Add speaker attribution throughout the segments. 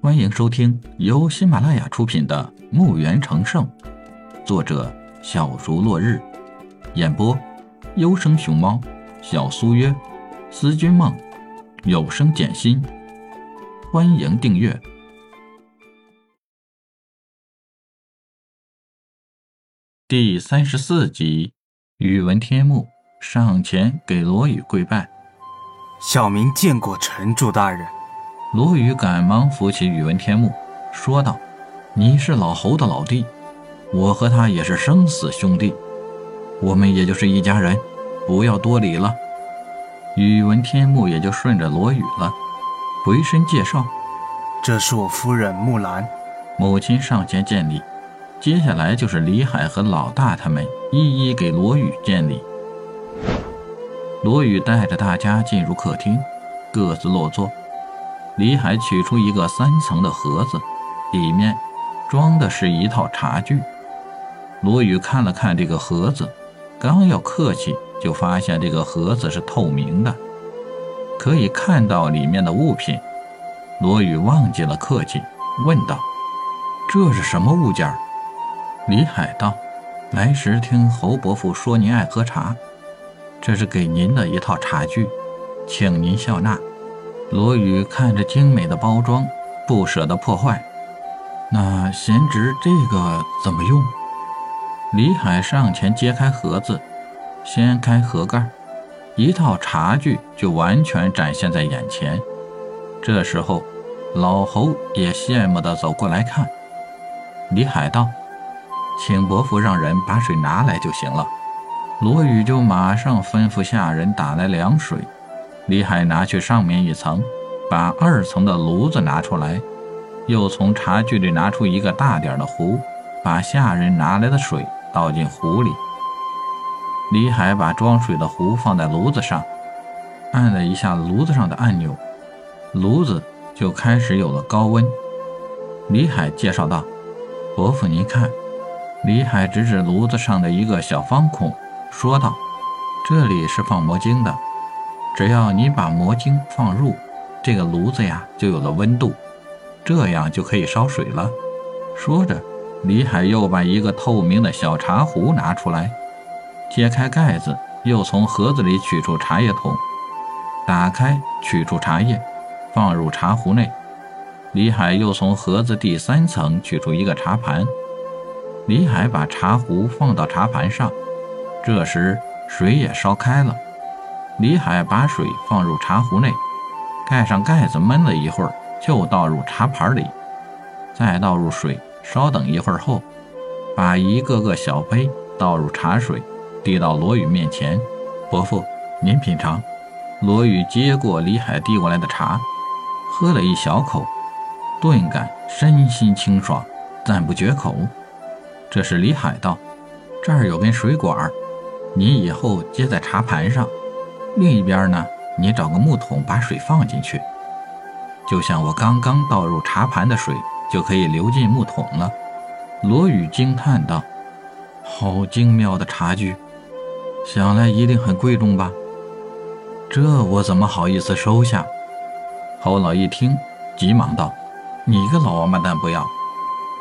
Speaker 1: 欢迎收听由喜马拉雅出品的《墓园成圣》，作者小竹落日，演播优生熊猫、小苏约、思君梦、有声简心。欢迎订阅第三十四集。宇文天木上前给罗宇跪拜，
Speaker 2: 小民见过城主大人。
Speaker 1: 罗宇赶忙扶起宇文天木，说道：“你是老侯的老弟，我和他也是生死兄弟，我们也就是一家人，不要多礼了。”宇文天木也就顺着罗宇了，回身介绍：“
Speaker 2: 这是我夫人木兰。”
Speaker 1: 母亲上前见礼。接下来就是李海和老大他们一一给罗宇见礼。罗宇带着大家进入客厅，各自落座。李海取出一个三层的盒子，里面装的是一套茶具。罗宇看了看这个盒子，刚要客气，就发现这个盒子是透明的，可以看到里面的物品。罗宇忘记了客气，问道：“这是什么物件？”李海道：“来时听侯伯父说您爱喝茶，这是给您的一套茶具，请您笑纳。”罗宇看着精美的包装，不舍得破坏。那贤侄这个怎么用？李海上前揭开盒子，掀开盒盖，一套茶具就完全展现在眼前。这时候，老侯也羡慕地走过来看。李海道。请伯父让人把水拿来就行了。罗宇就马上吩咐下人打来凉水。李海拿去上面一层，把二层的炉子拿出来，又从茶具里拿出一个大点的壶，把下人拿来的水倒进壶里。李海把装水的壶放在炉子上，按了一下炉子上的按钮，炉子就开始有了高温。李海介绍道：“伯父，您看。”李海指指炉子上的一个小方孔，说道：“这里是放魔晶的，只要你把魔晶放入这个炉子呀，就有了温度，这样就可以烧水了。”说着，李海又把一个透明的小茶壶拿出来，揭开盖子，又从盒子里取出茶叶桶，打开，取出茶叶，放入茶壶内。李海又从盒子第三层取出一个茶盘。李海把茶壶放到茶盘上，这时水也烧开了。李海把水放入茶壶内，盖上盖子焖了一会儿，就倒入茶盘里，再倒入水。稍等一会儿后，把一个个小杯倒入茶水，递到罗宇面前：“伯父，您品尝。”罗宇接过李海递过来的茶，喝了一小口，顿感身心清爽，赞不绝口。这时李海道，这儿有根水管，你以后接在茶盘上，另一边呢，你找个木桶把水放进去，就像我刚刚倒入茶盘的水，就可以流进木桶了。罗宇惊叹道：“好精妙的茶具，想来一定很贵重吧？这我怎么好意思收下？”侯老一听，急忙道：“你个老王八蛋，不要，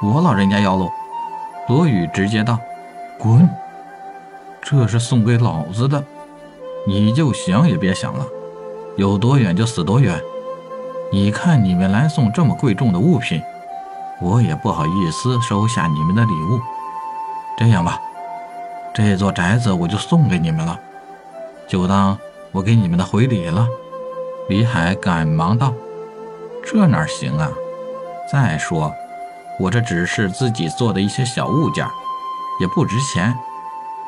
Speaker 1: 我老人家要喽。”罗宇直接道：“滚！这是送给老子的，你就想也别想了，有多远就死多远。你看你们来送这么贵重的物品，我也不好意思收下你们的礼物。这样吧，这座宅子我就送给你们了，就当我给你们的回礼了。”李海赶忙道：“这哪行啊？再说……”我这只是自己做的一些小物件，也不值钱。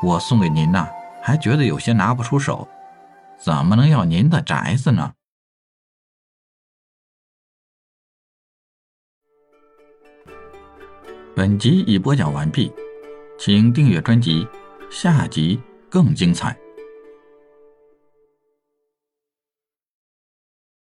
Speaker 1: 我送给您呐，还觉得有些拿不出手，怎么能要您的宅子呢？本集已播讲完毕，请订阅专辑，下集更精彩。